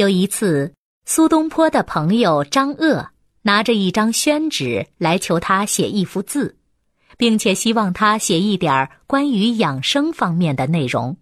有一次，苏东坡的朋友张鄂拿着一张宣纸来求他写一幅字，并且希望他写一点关于养生方面的内容。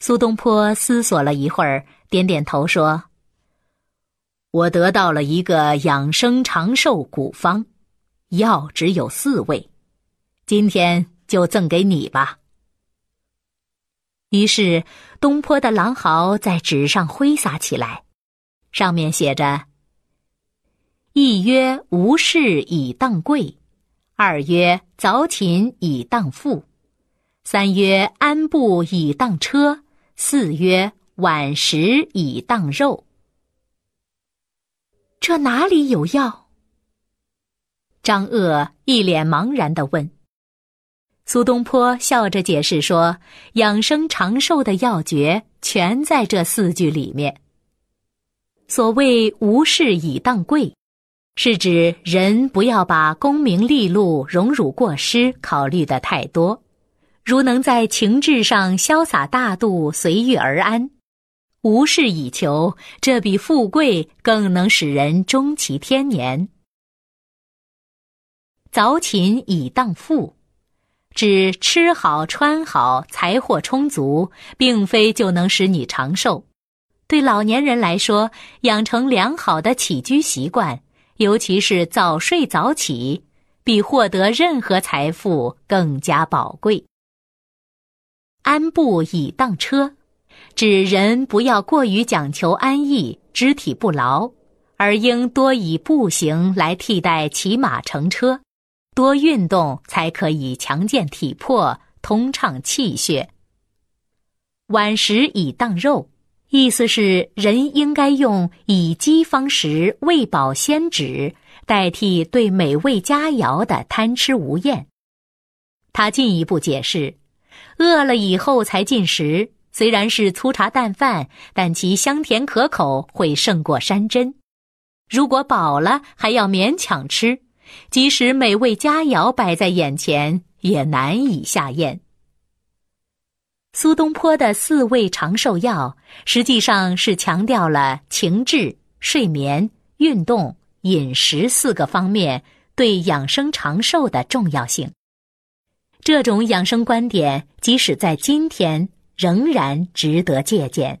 苏东坡思索了一会儿，点点头说：“我得到了一个养生长寿古方，药只有四味，今天就赠给你吧。”于是，东坡的狼毫在纸上挥洒起来，上面写着：“一曰无事以当贵，二曰早寝以当富，三曰安步以当车，四曰晚食以当肉。”这哪里有药？张鄂一脸茫然的问。苏东坡笑着解释说：“养生长寿的要诀全在这四句里面。所谓‘无事以当贵’，是指人不要把功名利禄、荣辱过失考虑的太多，如能在情志上潇洒大度、随遇而安，无事以求，这比富贵更能使人终其天年。早寝以当富。”指吃好穿好，财货充足，并非就能使你长寿。对老年人来说，养成良好的起居习惯，尤其是早睡早起，比获得任何财富更加宝贵。安步以当车，指人不要过于讲求安逸，肢体不劳，而应多以步行来替代骑马乘车。多运动才可以强健体魄、通畅气血。晚食以当肉，意思是人应该用以饥方食、喂饱先止，代替对美味佳肴的贪吃无厌。他进一步解释，饿了以后才进食，虽然是粗茶淡饭，但其香甜可口会胜过山珍。如果饱了还要勉强吃。即使美味佳肴摆在眼前，也难以下咽。苏东坡的四味长寿药，实际上是强调了情志、睡眠、运动、饮食四个方面对养生长寿的重要性。这种养生观点，即使在今天，仍然值得借鉴。